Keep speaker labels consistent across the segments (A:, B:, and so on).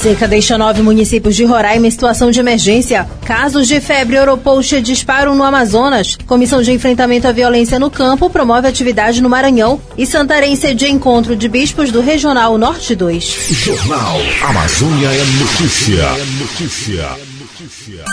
A: Seca deixa nove municípios de Roraima em situação de emergência. Casos de febre Europost disparam no Amazonas. Comissão de Enfrentamento à Violência no Campo promove atividade no Maranhão. E Santarém cedia encontro de bispos do Regional Norte 2.
B: Jornal Amazônia é Notícia. É notícia. notícia.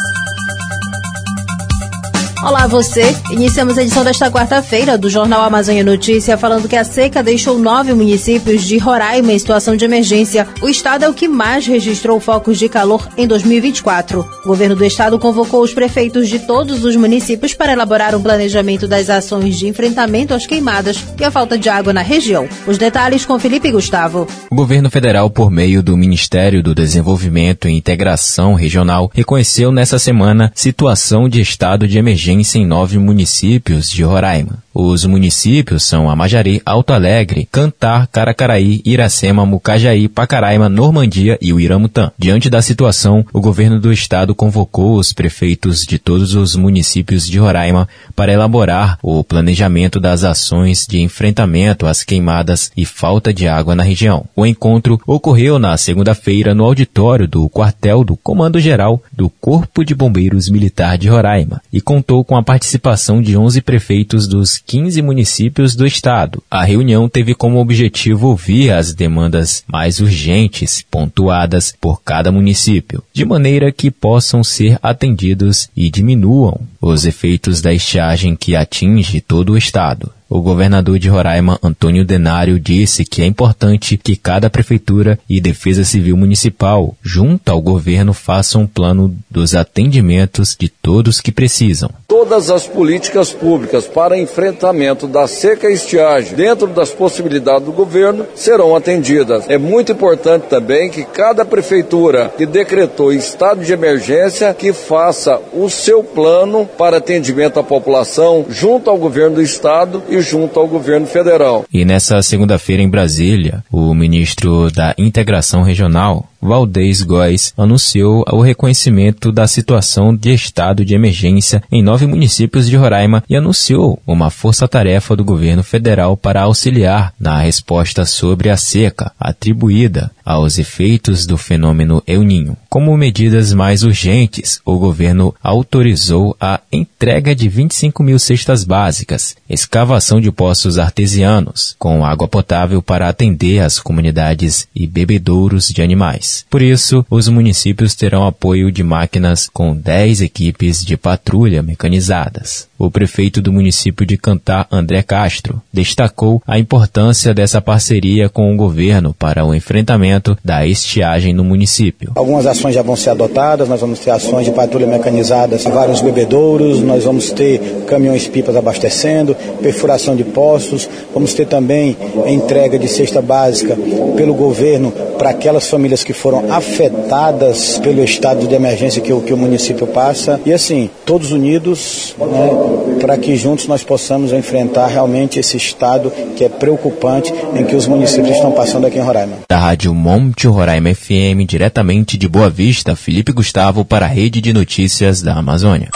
A: Olá você, iniciamos a edição desta quarta-feira do Jornal Amazônia Notícia falando que a seca deixou nove municípios de Roraima em situação de emergência. O estado é o que mais registrou focos de calor em 2024. O governo do estado convocou os prefeitos de todos os municípios para elaborar um planejamento das ações de enfrentamento às queimadas e à falta de água na região. Os detalhes com Felipe Gustavo.
C: O governo federal, por meio do Ministério do Desenvolvimento e Integração Regional, reconheceu nessa semana situação de estado de emergência emergência em nove municípios de Roraima. Os municípios são Amajari, Alto Alegre, Cantar, Caracaraí, Iracema, Mucajaí, Pacaraima, Normandia e o Iramutã. Diante da situação, o governo do estado convocou os prefeitos de todos os municípios de Roraima para elaborar o planejamento das ações de enfrentamento às queimadas e falta de água na região. O encontro ocorreu na segunda-feira no auditório do quartel do Comando Geral do Corpo de Bombeiros Militar de Roraima e contou com a participação de 11 prefeitos dos 15 municípios do estado. A reunião teve como objetivo ouvir as demandas mais urgentes pontuadas por cada município, de maneira que possam ser atendidos e diminuam os efeitos da estiagem que atinge todo o estado. O governador de Roraima, Antônio Denário, disse que é importante que cada prefeitura e Defesa Civil Municipal, junto ao governo, façam um plano dos atendimentos de todos que precisam.
D: Todas as políticas públicas para enfrentamento da seca e estiagem, dentro das possibilidades do governo, serão atendidas. É muito importante também que cada prefeitura que decretou estado de emergência que faça o seu plano para atendimento à população junto ao governo do estado e junto ao governo federal.
C: E nessa segunda-feira em Brasília, o ministro da Integração Regional, Valdez Góes anunciou o reconhecimento da situação de estado de emergência em nove municípios de Roraima e anunciou uma força-tarefa do governo federal para auxiliar na resposta sobre a seca atribuída aos efeitos do fenômeno El Ninho. Como medidas mais urgentes, o governo autorizou a entrega de 25 mil cestas básicas, escavação de poços artesianos com água potável para atender as comunidades e bebedouros de animais. Por isso, os municípios terão apoio de máquinas com 10 equipes de patrulha mecanizadas. O prefeito do município de Cantar, André Castro, destacou a importância dessa parceria com o governo para o enfrentamento da estiagem no município.
E: Algumas ações já vão ser adotadas, nós vamos ter ações de patrulha mecanizadas em vários bebedouros, nós vamos ter caminhões-pipas abastecendo, perfuração de poços, vamos ter também entrega de cesta básica pelo governo para aquelas famílias que foram afetadas pelo estado de emergência que o, que o município passa. E assim, todos unidos, né, para que juntos nós possamos enfrentar realmente esse estado que é preocupante em que os municípios estão passando aqui em Roraima.
C: Da Rádio Monte Roraima FM, diretamente de Boa Vista, Felipe Gustavo para a Rede de Notícias da Amazônia.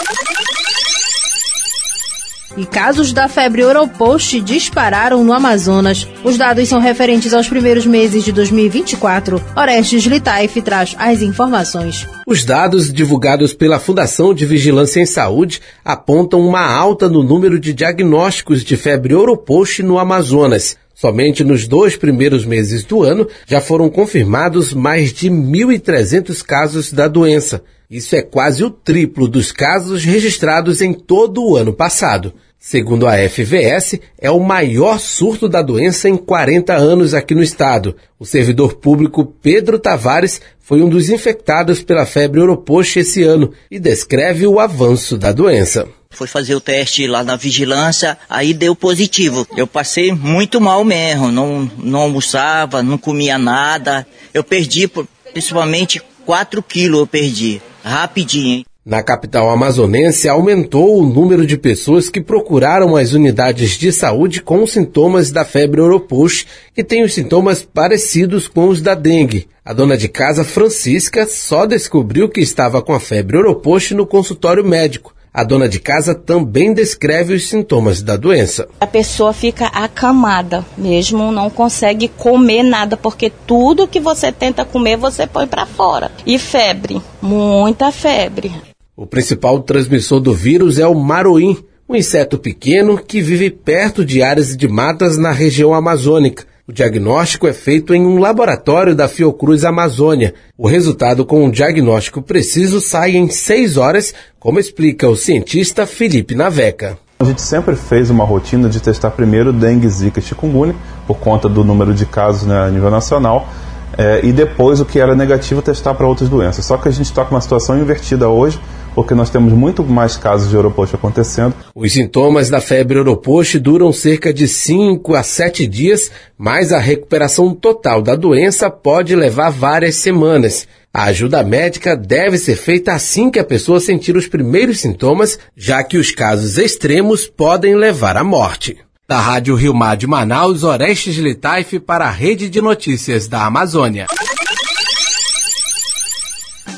A: E casos da febre Europost dispararam no Amazonas. Os dados são referentes aos primeiros meses de 2024. Orestes Litaif traz as informações.
F: Os dados divulgados pela Fundação de Vigilância em Saúde apontam uma alta no número de diagnósticos de febre Europost no Amazonas. Somente nos dois primeiros meses do ano já foram confirmados mais de 1.300 casos da doença. Isso é quase o triplo dos casos registrados em todo o ano passado. Segundo a FVS, é o maior surto da doença em 40 anos aqui no estado. O servidor público Pedro Tavares foi um dos infectados pela febre Europost esse ano e descreve o avanço da doença.
G: Foi fazer o teste lá na vigilância, aí deu positivo. Eu passei muito mal mesmo, não, não almoçava, não comia nada. Eu perdi, principalmente 4 quilos eu perdi rapidinho. Hein?
F: Na capital amazonense, aumentou o número de pessoas que procuraram as unidades de saúde com sintomas da febre oropush, que tem os sintomas parecidos com os da dengue. A dona de casa, Francisca, só descobriu que estava com a febre oropush no consultório médico. A dona de casa também descreve os sintomas da doença.
H: A pessoa fica acamada, mesmo não consegue comer nada, porque tudo que você tenta comer você põe para fora. E febre, muita febre.
F: O principal transmissor do vírus é o maroim, um inseto pequeno que vive perto de áreas de matas na região amazônica. O diagnóstico é feito em um laboratório da Fiocruz Amazônia. O resultado com um diagnóstico preciso sai em seis horas, como explica o cientista Felipe Naveca.
I: A gente sempre fez uma rotina de testar primeiro dengue, zika e chikungunya, por conta do número de casos né, a nível nacional, é, e depois o que era negativo testar para outras doenças. Só que a gente está com uma situação invertida hoje, porque nós temos muito mais casos de Oropost acontecendo.
F: Os sintomas da febre Oropost duram cerca de 5 a 7 dias, mas a recuperação total da doença pode levar várias semanas. A ajuda médica deve ser feita assim que a pessoa sentir os primeiros sintomas, já que os casos extremos podem levar à morte. Da Rádio Rio Mar de Manaus, Orestes Litaif para a Rede de Notícias da Amazônia.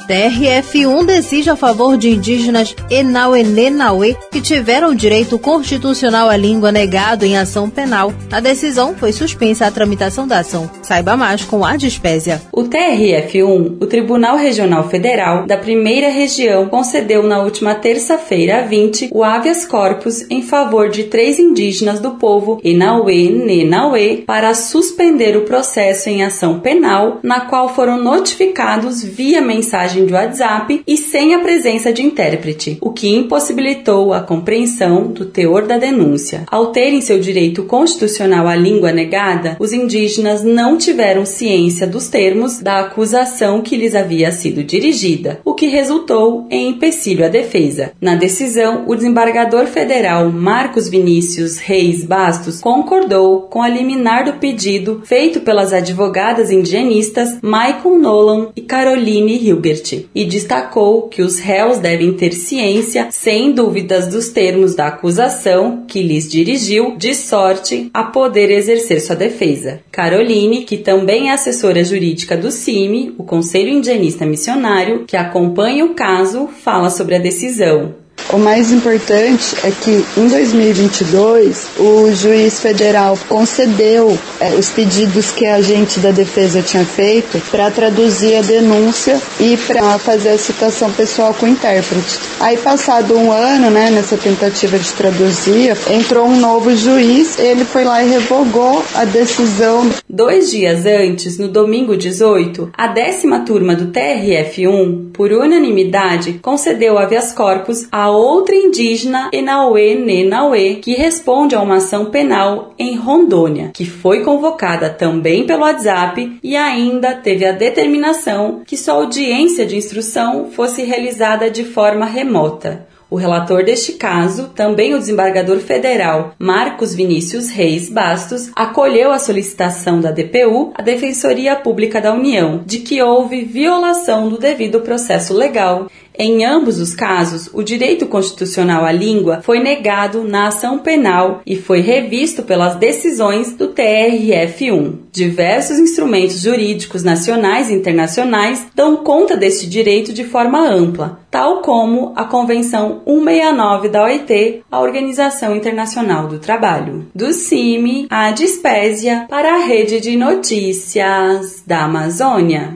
A: TRF1 decide a favor de indígenas Enauenenauê que tiveram direito constitucional à língua negado em ação penal. A decisão foi suspensa a tramitação da ação. Saiba mais com a Dispésia.
J: O TRF1, o Tribunal Regional Federal da Primeira Região, concedeu na última terça-feira, 20, o habeas corpus em favor de três indígenas do povo Enauê Nenauê para suspender o processo em ação penal, na qual foram notificados via mensagem mensagem de WhatsApp e sem a presença de intérprete, o que impossibilitou a compreensão do teor da denúncia. Ao terem seu direito constitucional à língua negada, os indígenas não tiveram ciência dos termos da acusação que lhes havia sido dirigida, o que resultou em empecilho à defesa. Na decisão, o desembargador federal Marcos Vinícius Reis Bastos concordou com a liminar do pedido feito pelas advogadas indigenistas Michael Nolan e Caroline Hilbert e destacou que os réus devem ter ciência, sem dúvidas, dos termos da acusação que lhes dirigiu, de sorte a poder exercer sua defesa. Caroline, que também é assessora jurídica do CIMI, o Conselho Indianista Missionário, que acompanha o caso, fala sobre a decisão.
K: O mais importante é que em 2022 o juiz federal concedeu é, os pedidos que a agente da defesa tinha feito para traduzir a denúncia e para fazer a citação pessoal com o intérprete. Aí passado um ano, né, nessa tentativa de traduzir, entrou um novo juiz, ele foi lá e revogou a decisão.
J: Dois dias antes, no domingo 18, a décima turma do TRF1, por unanimidade, concedeu habeas corpus a outra indígena Enauê Nenauê, que responde a uma ação penal em Rondônia, que foi convocada também pelo WhatsApp e ainda teve a determinação que sua audiência de instrução fosse realizada de forma remota. O relator deste caso, também o desembargador federal Marcos Vinícius Reis Bastos, acolheu a solicitação da DPU, a Defensoria Pública da União, de que houve violação do devido processo legal em ambos os casos, o direito constitucional à língua foi negado na ação penal e foi revisto pelas decisões do TRF1. Diversos instrumentos jurídicos nacionais e internacionais dão conta deste direito de forma ampla, tal como a Convenção 169 da OIT, a Organização Internacional do Trabalho. Do CIMI à Dispésia para a Rede de Notícias da Amazônia.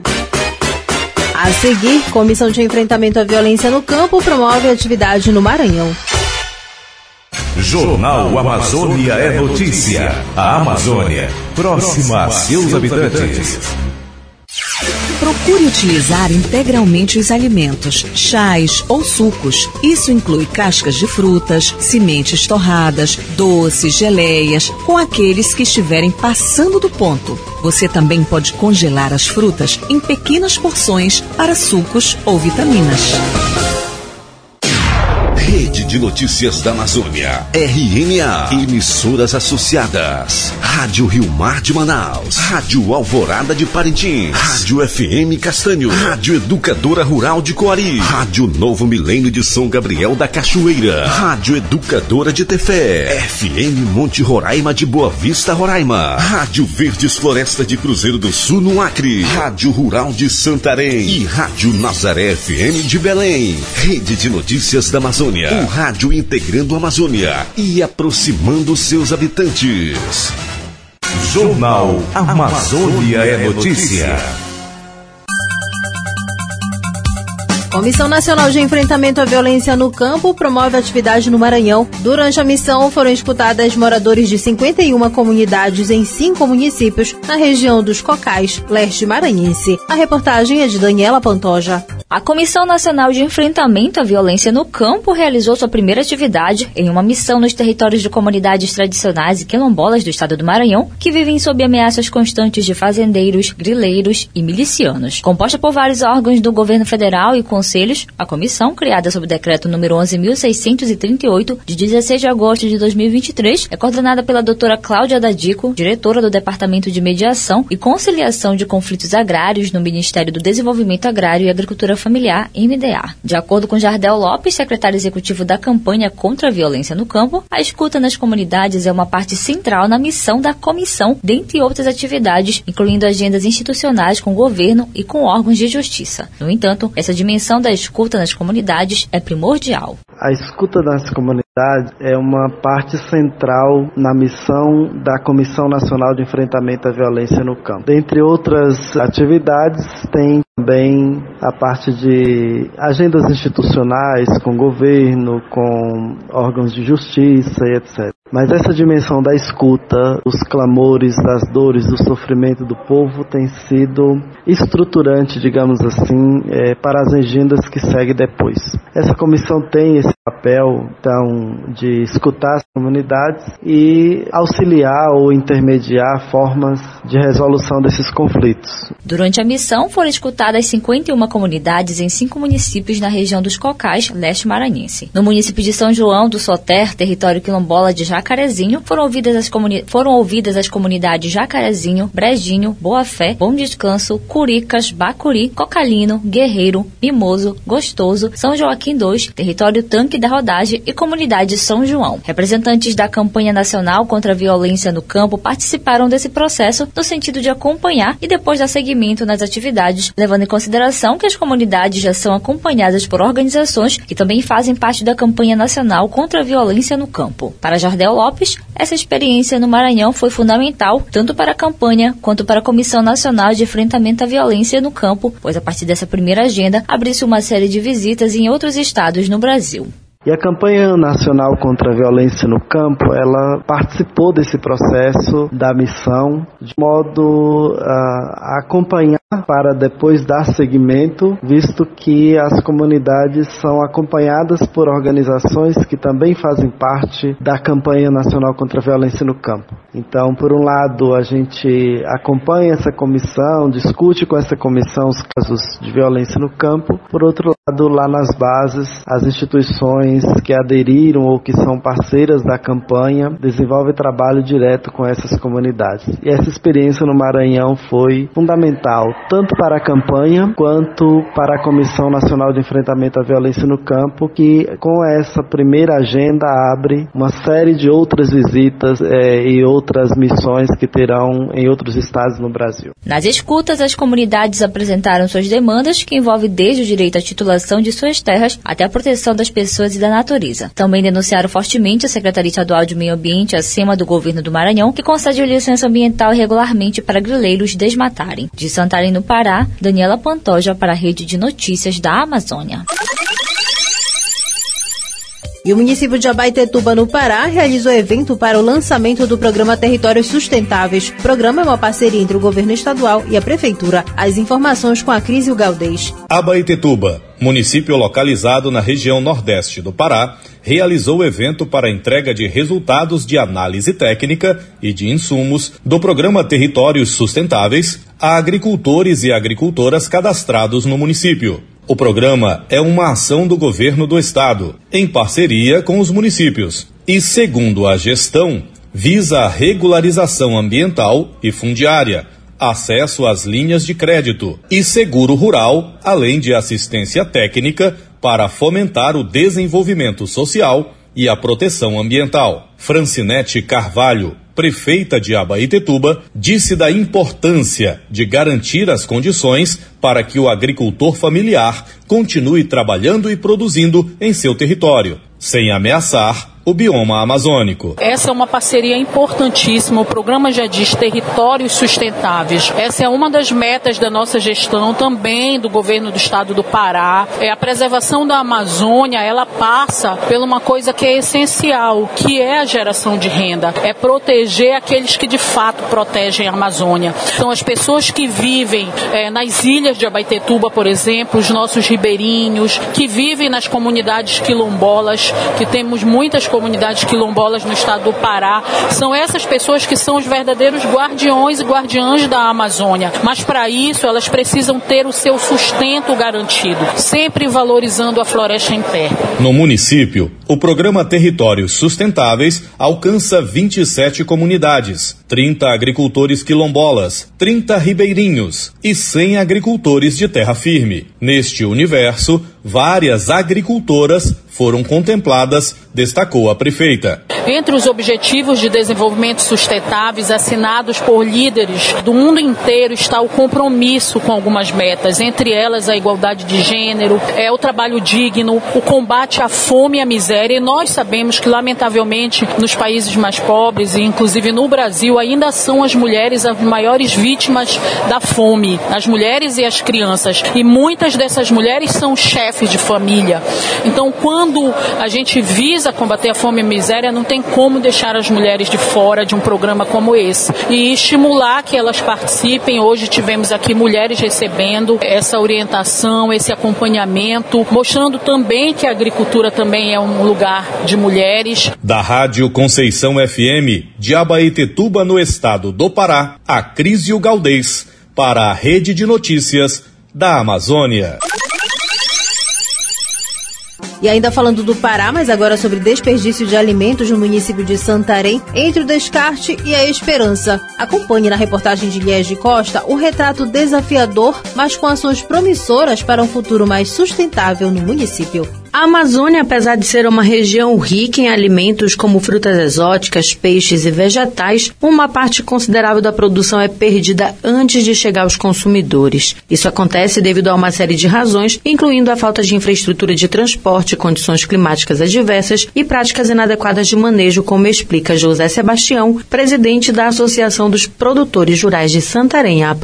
A: A seguir, Comissão de Enfrentamento à Violência no Campo promove atividade no Maranhão.
B: Jornal Amazônia é notícia. A Amazônia, próxima a seus habitantes.
L: Procure utilizar integralmente os alimentos, chás ou sucos. Isso inclui cascas de frutas, sementes torradas, doces, geleias, com aqueles que estiverem passando do ponto. Você também pode congelar as frutas em pequenas porções para sucos ou vitaminas.
B: De Notícias da Amazônia. RNA. Emissoras associadas. Rádio Rio Mar de Manaus. Rádio Alvorada de Parintins. Rádio FM Castanho. Rádio Educadora Rural de Coari. Rádio Novo Milênio de São Gabriel da Cachoeira. Rádio Educadora de Tefé. FM Monte Roraima de Boa Vista, Roraima. Rádio Verdes Floresta de Cruzeiro do Sul, no Acre. Rádio Rural de Santarém. E Rádio Nazaré FM de Belém. Rede de Notícias da Amazônia. Um rádio integrando a Amazônia e aproximando seus habitantes. Jornal Amazônia é Notícia.
A: Comissão Nacional de Enfrentamento à Violência no Campo promove atividade no Maranhão. Durante a missão foram escutadas moradores de 51 comunidades em cinco municípios na região dos Cocais, leste maranhense. A reportagem é de Daniela Pantoja.
M: A Comissão Nacional de Enfrentamento à Violência no Campo realizou sua primeira atividade em uma missão nos territórios de comunidades tradicionais e quilombolas do estado do Maranhão, que vivem sob ameaças constantes de fazendeiros, grileiros e milicianos. Composta por vários órgãos do governo federal e conselhos, a comissão, criada sob o decreto número 11.638, de 16 de agosto de 2023, é coordenada pela doutora Cláudia Dadico, diretora do Departamento de Mediação e Conciliação de Conflitos Agrários no Ministério do Desenvolvimento Agrário e Agricultura Familiar, MDA. De acordo com Jardel Lopes, secretário executivo da campanha contra a violência no campo, a escuta nas comunidades é uma parte central na missão da comissão, dentre outras atividades, incluindo agendas institucionais com o governo e com órgãos de justiça. No entanto, essa dimensão da escuta nas comunidades é primordial.
N: A escuta nas comunidades é uma parte central na missão da Comissão Nacional de Enfrentamento à Violência no Campo. Dentre outras atividades, tem também a parte de agendas institucionais com governo, com órgãos de justiça e etc. Mas essa dimensão da escuta, os clamores, das dores, do sofrimento do povo tem sido estruturante, digamos assim, é, para as agendas que seguem depois. Essa comissão tem esse papel, então, de escutar as comunidades e auxiliar ou intermediar formas de resolução desses conflitos.
M: Durante a missão foram escutadas 51 comunidades em cinco municípios na região dos Cocais, leste maranhense. No município de São João do Soter, território quilombola de Jacarezinho, foram ouvidas as, comuni foram ouvidas as comunidades Jacarezinho, Brejinho, Boa Fé, Bom Descanso, Curicas, Bacuri, Cocalino, Guerreiro, Mimoso, Gostoso, São Joaquim II, território Tanque da Rodagem e comunidade São João. Representantes da campanha nacional contra a violência no campo participaram desse processo no sentido de acompanhar e depois dar seguimento nas atividades, levando em consideração que as comunidades já são acompanhadas por organizações que também fazem parte da campanha nacional contra a violência no campo. Para Jardel Lopes, essa experiência no Maranhão foi fundamental tanto para a campanha quanto para a Comissão Nacional de Enfrentamento à Violência no Campo, pois a partir dessa primeira agenda abriu-se uma série de visitas em outros estados no Brasil.
N: E a campanha nacional contra a violência no campo, ela participou desse processo da missão de modo a acompanhar para depois dar seguimento, visto que as comunidades são acompanhadas por organizações que também fazem parte da campanha nacional contra a violência no campo. Então, por um lado, a gente acompanha essa comissão, discute com essa comissão os casos de violência no campo. Por outro lado, lá nas bases, as instituições que aderiram ou que são parceiras da campanha desenvolvem trabalho direto com essas comunidades. E essa experiência no Maranhão foi fundamental, tanto para a campanha quanto para a Comissão Nacional de Enfrentamento à Violência no Campo, que com essa primeira agenda abre uma série de outras visitas é, e outras missões que terão em outros estados no Brasil.
M: Nas escutas, as comunidades apresentaram suas demandas, que envolvem desde o direito à titulação de suas terras até a proteção das pessoas e da natureza. Também denunciaram fortemente a Secretaria Estadual de Meio Ambiente acima do governo do Maranhão, que concede licença ambiental regularmente para grileiros desmatarem. De Santarém, no Pará, Daniela Pantoja para a Rede de Notícias da Amazônia.
A: E o município de Abaetetuba, no Pará, realizou evento para o lançamento do programa Territórios Sustentáveis. O programa é uma parceria entre o governo estadual e a prefeitura. As informações com a Cris e o Galdês.
O: Abaetetuba, município localizado na região nordeste do Pará, realizou o evento para entrega de resultados de análise técnica e de insumos do programa Territórios Sustentáveis a agricultores e agricultoras cadastrados no município. O programa é uma ação do governo do estado, em parceria com os municípios, e, segundo a gestão, visa a regularização ambiental e fundiária, acesso às linhas de crédito e seguro rural, além de assistência técnica para fomentar o desenvolvimento social e a proteção ambiental. Francinete Carvalho, prefeita de Abaetetuba, disse da importância de garantir as condições para que o agricultor familiar continue trabalhando e produzindo em seu território, sem ameaçar o bioma amazônico.
P: Essa é uma parceria importantíssima. O programa já diz territórios sustentáveis. Essa é uma das metas da nossa gestão, também do governo do estado do Pará. É a preservação da Amazônia, ela passa por uma coisa que é essencial, que é a geração de renda. É proteger aqueles que de fato protegem a Amazônia. São as pessoas que vivem é, nas ilhas de Abaetetuba, por exemplo, os nossos ribeirinhos, que vivem nas comunidades quilombolas, que temos muitas comunidades comunidades quilombolas no estado do Pará. São essas pessoas que são os verdadeiros guardiões e guardiãs da Amazônia. Mas para isso elas precisam ter o seu sustento garantido, sempre valorizando a floresta em pé.
O: No município, o programa Territórios Sustentáveis alcança 27 comunidades, 30 agricultores quilombolas, 30 ribeirinhos e 100 agricultores de terra firme. Neste universo, várias agricultoras foram contempladas, destacou a prefeita.
P: Entre os objetivos de desenvolvimento sustentáveis assinados por líderes do mundo inteiro está o compromisso com algumas metas, entre elas a igualdade de gênero, é o trabalho digno, o combate à fome e à miséria. E nós sabemos que, lamentavelmente, nos países mais pobres, e inclusive no Brasil, ainda são as mulheres as maiores vítimas da fome, as mulheres e as crianças. E muitas dessas mulheres são chefes de família. Então, quando a gente visa combater a fome e a miséria, não tem como deixar as mulheres de fora de um programa como esse. E estimular que elas participem. Hoje tivemos aqui mulheres recebendo essa orientação, esse acompanhamento, mostrando também que a agricultura também é um lugar de mulheres.
O: Da Rádio Conceição FM, de Abaetetuba, no estado do Pará, a Crisio Galdês, para a Rede de Notícias da Amazônia.
A: E ainda falando do Pará, mas agora sobre desperdício de alimentos no município de Santarém, entre o descarte e a esperança. Acompanhe na reportagem de Liege Costa o retrato desafiador, mas com ações promissoras para um futuro mais sustentável no município.
Q: A Amazônia, apesar de ser uma região rica em alimentos como frutas exóticas, peixes e vegetais, uma parte considerável da produção é perdida antes de chegar aos consumidores. Isso acontece devido a uma série de razões, incluindo a falta de infraestrutura de transporte, condições climáticas adversas e práticas inadequadas de manejo, como explica José Sebastião, presidente da Associação dos Produtores Rurais de Santarém, a.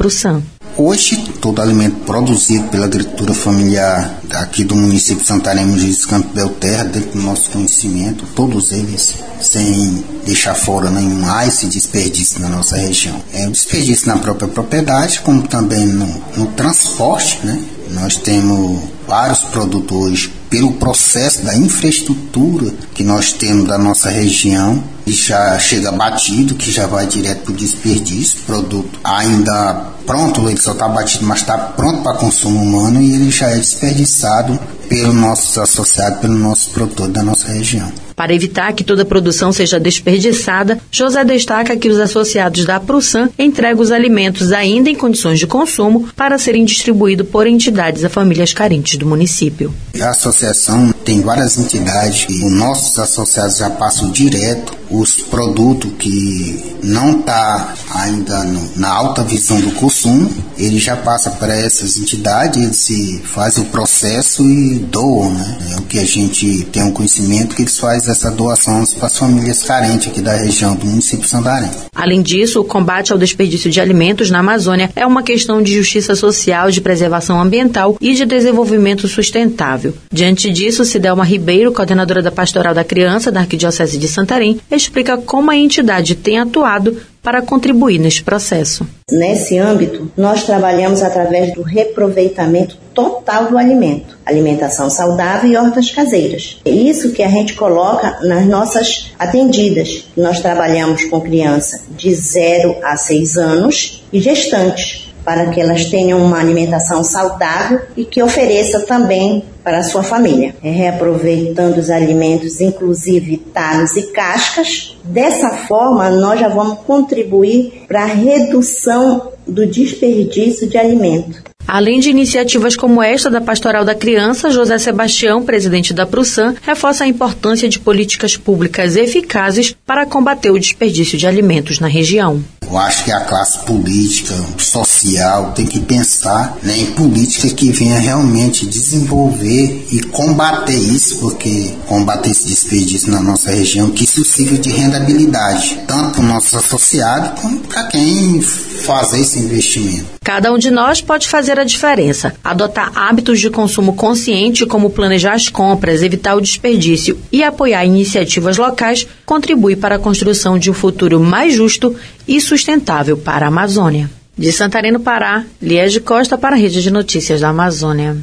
R: Hoje, todo alimento produzido pela agricultura familiar aqui do município de Santarém, Mogi Campo Belterra, dentro do nosso conhecimento, todos eles, sem deixar fora nenhum há esse desperdício na nossa região. É o desperdício na própria propriedade, como também no, no transporte, né? Nós temos vários produtores pelo processo da infraestrutura que nós temos da nossa região e já chega batido, que já vai direto para o desperdício, produto ainda pronto, ele só está batido, mas está pronto para consumo humano e ele já é desperdiçado pelos nossos associados, pelo nosso produtor da nossa região.
Q: Para evitar que toda a produção seja desperdiçada, José destaca que os associados da Prussan entregam os alimentos ainda em condições de consumo para serem distribuídos por entidades a famílias carentes do município.
R: A associação tem várias entidades e os nossos associados já passam direto os produtos que não está ainda no, na alta visão do consumo, ele já passa para essas entidades, eles se fazem o processo e doam, né? É o que a gente tem um conhecimento que eles fazem essa doação para as famílias carentes aqui da região do município Santarém.
Q: Além disso, o combate ao desperdício de alimentos na Amazônia é uma questão de justiça social, de preservação ambiental e de desenvolvimento sustentável. Diante disso, Cidelma Ribeiro, coordenadora da Pastoral da Criança da Arquidiocese de Santarém, explica como a entidade tem atuado para contribuir neste processo.
S: Nesse âmbito, nós trabalhamos através do reproveitamento total do alimento, alimentação saudável e hortas caseiras. É isso que a gente coloca nas nossas atendidas. Nós trabalhamos com criança de 0 a 6 anos e gestantes para que elas tenham uma alimentação saudável e que ofereça também para a sua família, é reaproveitando os alimentos, inclusive talos e cascas. Dessa forma, nós já vamos contribuir para a redução do desperdício de alimento.
Q: Além de iniciativas como esta da Pastoral da Criança, José Sebastião, presidente da Prusam, reforça a importância de políticas públicas eficazes para combater o desperdício de alimentos na região.
R: Eu acho que a classe política, social, tem que pensar né, em política que venha realmente desenvolver e combater isso, porque combater esse desperdício na nossa região, que isso sirva de rendabilidade, tanto para o nosso associado como para quem fazer esse investimento.
Q: Cada um de nós pode fazer a diferença. Adotar hábitos de consumo consciente, como planejar as compras, evitar o desperdício e apoiar iniciativas locais, contribui para a construção de um futuro mais justo e sustentável para a Amazônia. De Santarém, Pará, Liege Costa para a Rede de Notícias da Amazônia.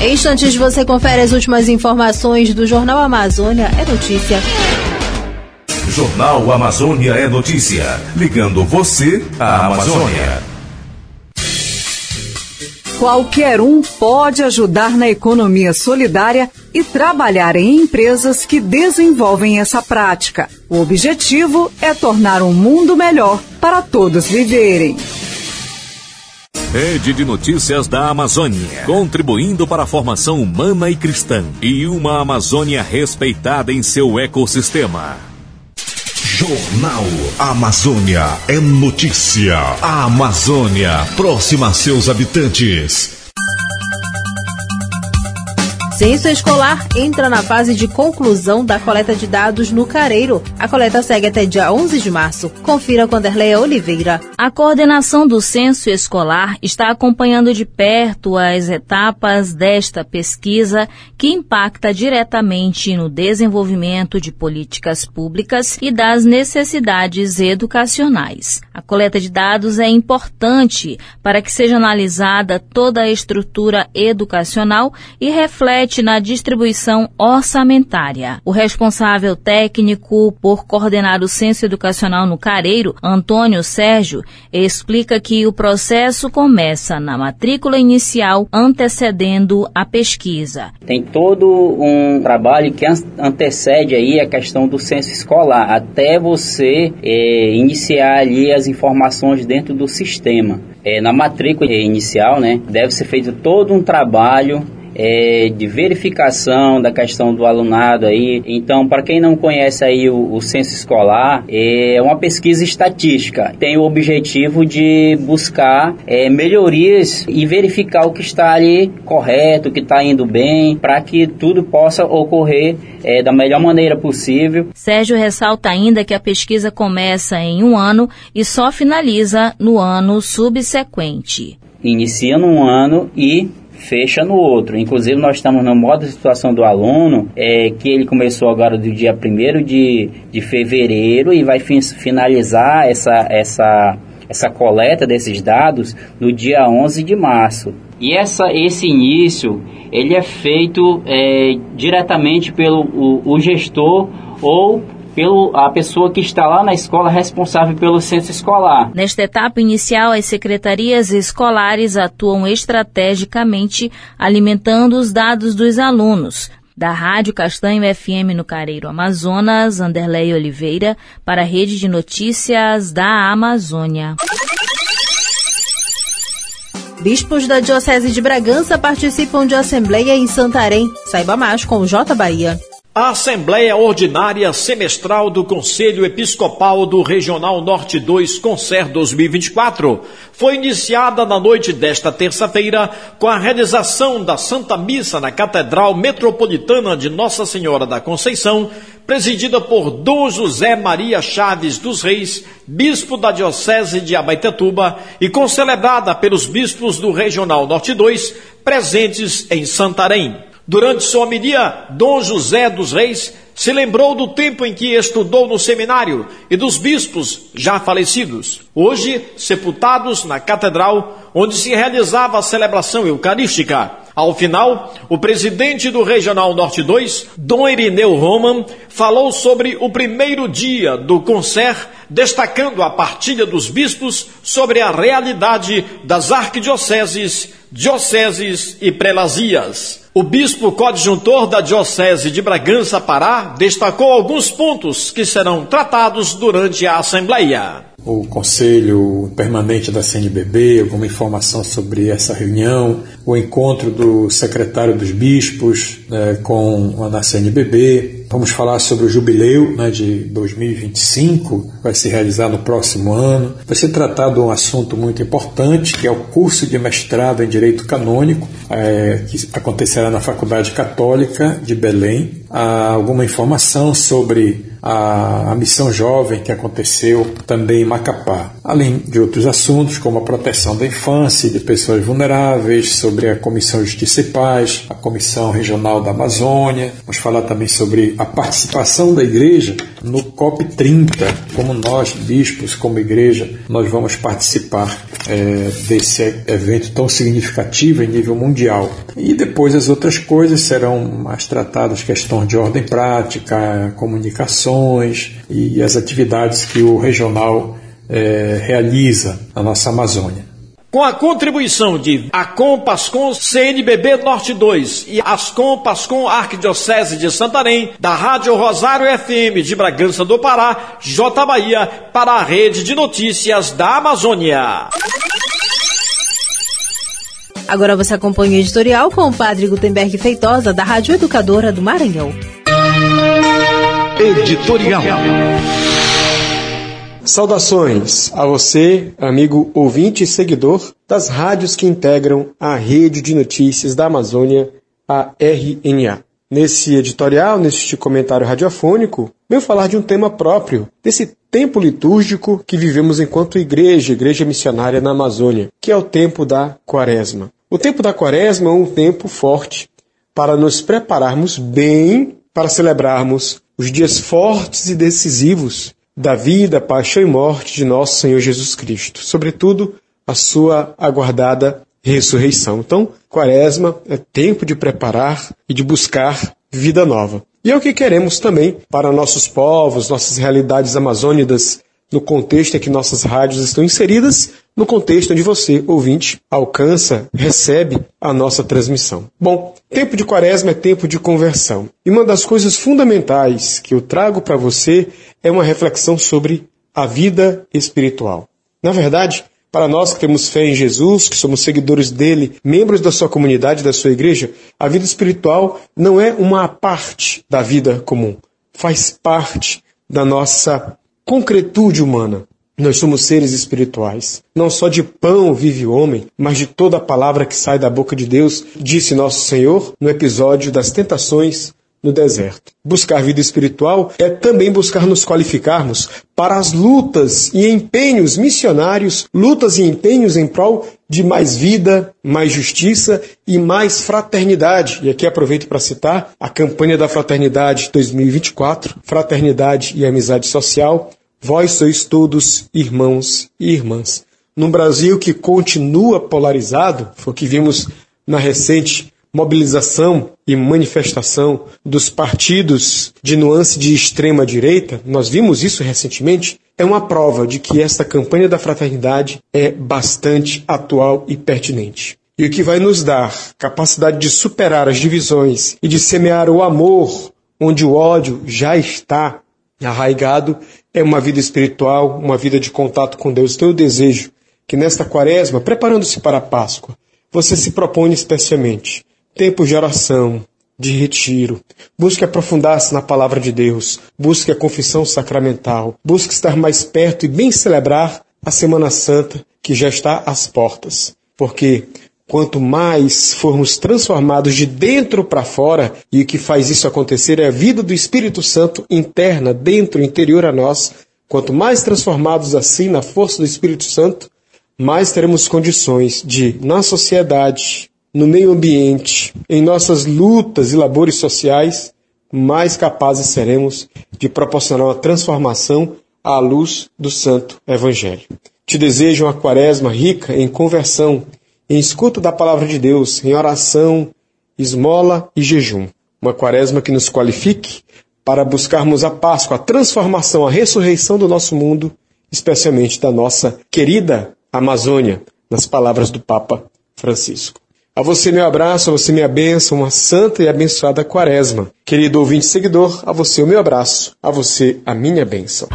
A: Em instantes você confere as últimas informações do Jornal Amazônia é Notícia.
B: Jornal Amazônia é Notícia. Ligando você à Amazônia.
T: Qualquer um pode ajudar na economia solidária e trabalhar em empresas que desenvolvem essa prática. O objetivo é tornar um mundo melhor para todos viverem.
B: Rede de Notícias da Amazônia, contribuindo para a formação humana e cristã e uma Amazônia respeitada em seu ecossistema. Jornal Amazônia é notícia. A Amazônia próxima a seus habitantes.
A: Censo Escolar entra na fase de conclusão da coleta de dados no Careiro. A coleta segue até dia 11 de março. Confira com Anderleia Oliveira.
U: A coordenação do Censo Escolar está acompanhando de perto as etapas desta pesquisa que impacta diretamente no desenvolvimento de políticas públicas e das necessidades educacionais. A coleta de dados é importante para que seja analisada toda a estrutura educacional e reflete na distribuição orçamentária. O responsável técnico por coordenar o censo educacional no Careiro, Antônio Sérgio, explica que o processo começa na matrícula inicial antecedendo a pesquisa.
V: Tem todo um trabalho que antecede aí a questão do censo escolar, até você é, iniciar ali as informações dentro do sistema. É, na matrícula inicial, né, deve ser feito todo um trabalho é, de verificação da questão do alunado aí. Então, para quem não conhece aí o, o censo escolar, é uma pesquisa estatística. Tem o objetivo de buscar é, melhorias e verificar o que está ali correto, o que está indo bem, para que tudo possa ocorrer é, da melhor maneira possível.
U: Sérgio ressalta ainda que a pesquisa começa em um ano e só finaliza no ano subsequente.
V: Inicia num ano e fecha no outro. Inclusive, nós estamos no modo de situação do aluno, é, que ele começou agora do dia 1 de, de fevereiro e vai finalizar essa, essa, essa coleta desses dados no dia 11 de março. E essa, esse início ele é feito é, diretamente pelo o, o gestor ou pelo a pessoa que está lá na escola responsável pelo censo escolar.
U: Nesta etapa inicial, as secretarias escolares atuam estrategicamente alimentando os dados dos alunos. Da Rádio Castanho FM no Careiro Amazonas, Anderlei Oliveira, para a Rede de Notícias da Amazônia.
A: Bispos da Diocese de Bragança participam de assembleia em Santarém. Saiba mais com o J Bahia.
W: A Assembleia Ordinária Semestral do Conselho Episcopal do Regional Norte 2 Concer 2024 foi iniciada na noite desta terça-feira com a realização da Santa Missa na Catedral Metropolitana de Nossa Senhora da Conceição, presidida por Dom José Maria Chaves dos Reis, bispo da Diocese de Abaitetuba, e concelebrada pelos bispos do Regional Norte 2 presentes em Santarém. Durante sua homilia, Dom José dos Reis se lembrou do tempo em que estudou no seminário e dos bispos já falecidos, hoje sepultados na catedral onde se realizava a celebração eucarística. Ao final, o presidente do Regional Norte 2, Dom Irineu Roman, falou sobre o primeiro dia do Concer, destacando a partilha dos bispos sobre a realidade das arquidioceses, dioceses e prelazias. O bispo coadjuntor da Diocese de Bragança Pará destacou alguns pontos que serão tratados durante a Assembleia
X: o conselho permanente da CNBB, alguma informação sobre essa reunião, o encontro do secretário dos bispos né, com a CNBB. Vamos falar sobre o jubileu né, de 2025, vai se realizar no próximo ano. Vai ser tratado um assunto muito importante, que é o curso de mestrado em Direito Canônico, é, que acontecerá na Faculdade Católica de Belém. Há alguma informação sobre a, a missão jovem que aconteceu também em Macapá, além de outros assuntos como a proteção da infância de pessoas vulneráveis, sobre a Comissão Justiça e Paz, a Comissão Regional da Amazônia. Vamos falar também sobre a participação da igreja no COP30, como nós, bispos, como igreja, nós vamos participar é, desse evento tão significativo em nível mundial. E depois as outras coisas serão mais tratadas, questões de ordem prática, comunicações e as atividades que o regional é, realiza na nossa Amazônia.
W: Com a contribuição de Acom Pascom CNBB Norte 2 e Ascom Pascom Arquidiocese de Santarém, da Rádio Rosário FM de Bragança do Pará, J Bahia, para a Rede de Notícias da Amazônia.
A: Agora você acompanha o editorial com o padre Gutenberg Feitosa, da Rádio Educadora do Maranhão.
Y: Editorial. Saudações a você, amigo ouvinte e seguidor das rádios que integram a rede de notícias da Amazônia, a RNA. Nesse editorial, neste comentário radiofônico, venho falar de um tema próprio, desse tempo litúrgico que vivemos enquanto igreja, igreja missionária na Amazônia, que é o tempo da Quaresma. O tempo da Quaresma é um tempo forte para nos prepararmos bem para celebrarmos os dias fortes e decisivos da vida, paixão e morte de nosso Senhor Jesus Cristo, sobretudo a sua aguardada ressurreição. Então, quaresma é tempo de preparar e de buscar vida nova. E é o que queremos também para nossos povos, nossas realidades amazônicas, no contexto em que nossas rádios estão inseridas, no contexto onde você, ouvinte, alcança, recebe a nossa transmissão. Bom, tempo de quaresma é tempo de conversão. E uma das coisas fundamentais que eu trago para você é uma reflexão sobre a vida espiritual. Na verdade, para nós que temos fé em Jesus, que somos seguidores dele, membros da sua comunidade, da sua igreja, a vida espiritual não é uma parte da vida comum. Faz parte da nossa concretude humana. Nós somos seres espirituais. Não só de pão vive o homem, mas de toda a palavra que sai da boca de Deus, disse nosso Senhor no episódio das tentações no deserto. Buscar vida espiritual é também buscar nos qualificarmos para as lutas e empenhos missionários, lutas e empenhos em prol de mais vida, mais justiça e mais fraternidade. E aqui aproveito para citar a campanha da Fraternidade 2024, Fraternidade e Amizade Social. Vós sois todos irmãos e irmãs. Num Brasil que continua polarizado, foi o que vimos na recente mobilização e manifestação dos partidos de nuance de extrema direita, nós vimos isso recentemente, é uma prova de que esta campanha da fraternidade é bastante atual e pertinente. E o que vai nos dar capacidade de superar as divisões e de semear o amor onde o ódio já está arraigado é uma vida espiritual, uma vida de contato com Deus. Então eu desejo que nesta quaresma, preparando-se para a Páscoa, você se propõe especialmente tempos de oração, de retiro. Busque aprofundar-se na palavra de Deus. Busque a confissão sacramental. Busque estar mais perto e bem celebrar a Semana Santa que já está às portas. Porque quanto mais formos transformados de dentro para fora, e o que faz isso acontecer é a vida do Espírito Santo interna, dentro, interior a nós, quanto mais transformados assim na força do Espírito Santo, mais teremos condições de, na sociedade, no meio ambiente, em nossas lutas e labores sociais, mais capazes seremos de proporcionar uma transformação à luz do Santo Evangelho. Te desejo uma quaresma rica em conversão, em escuta da palavra de Deus, em oração, esmola e jejum. Uma quaresma que nos qualifique para buscarmos a Páscoa, a transformação, a ressurreição do nosso mundo, especialmente da nossa querida Amazônia, nas palavras do Papa Francisco. A você meu abraço, a você minha bênção, uma santa e abençoada quaresma. Querido ouvinte seguidor, a você o meu abraço, a você a minha bênção.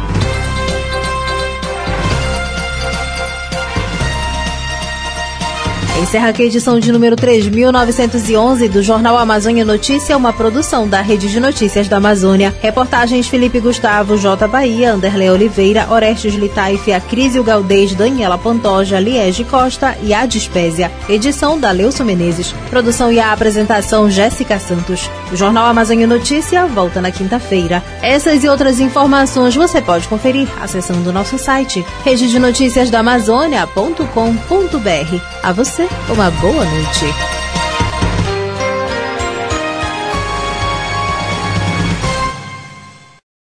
A: Encerra aqui a edição de número 3.911 do Jornal Amazônia Notícia, uma produção da Rede de Notícias da Amazônia. Reportagens Felipe Gustavo, J. Bahia, Anderle Oliveira, Orestes Litaif, Acrísio Galdês, Daniela Pantoja, Liege Costa e a. Edição da Leuso Menezes. Produção e a apresentação Jéssica Santos. O Jornal Amazônia Notícia volta na quinta-feira. Essas e outras informações você pode conferir acessando o nosso site rededenoticiasdaamazônia.com.br. A você uma boa noite.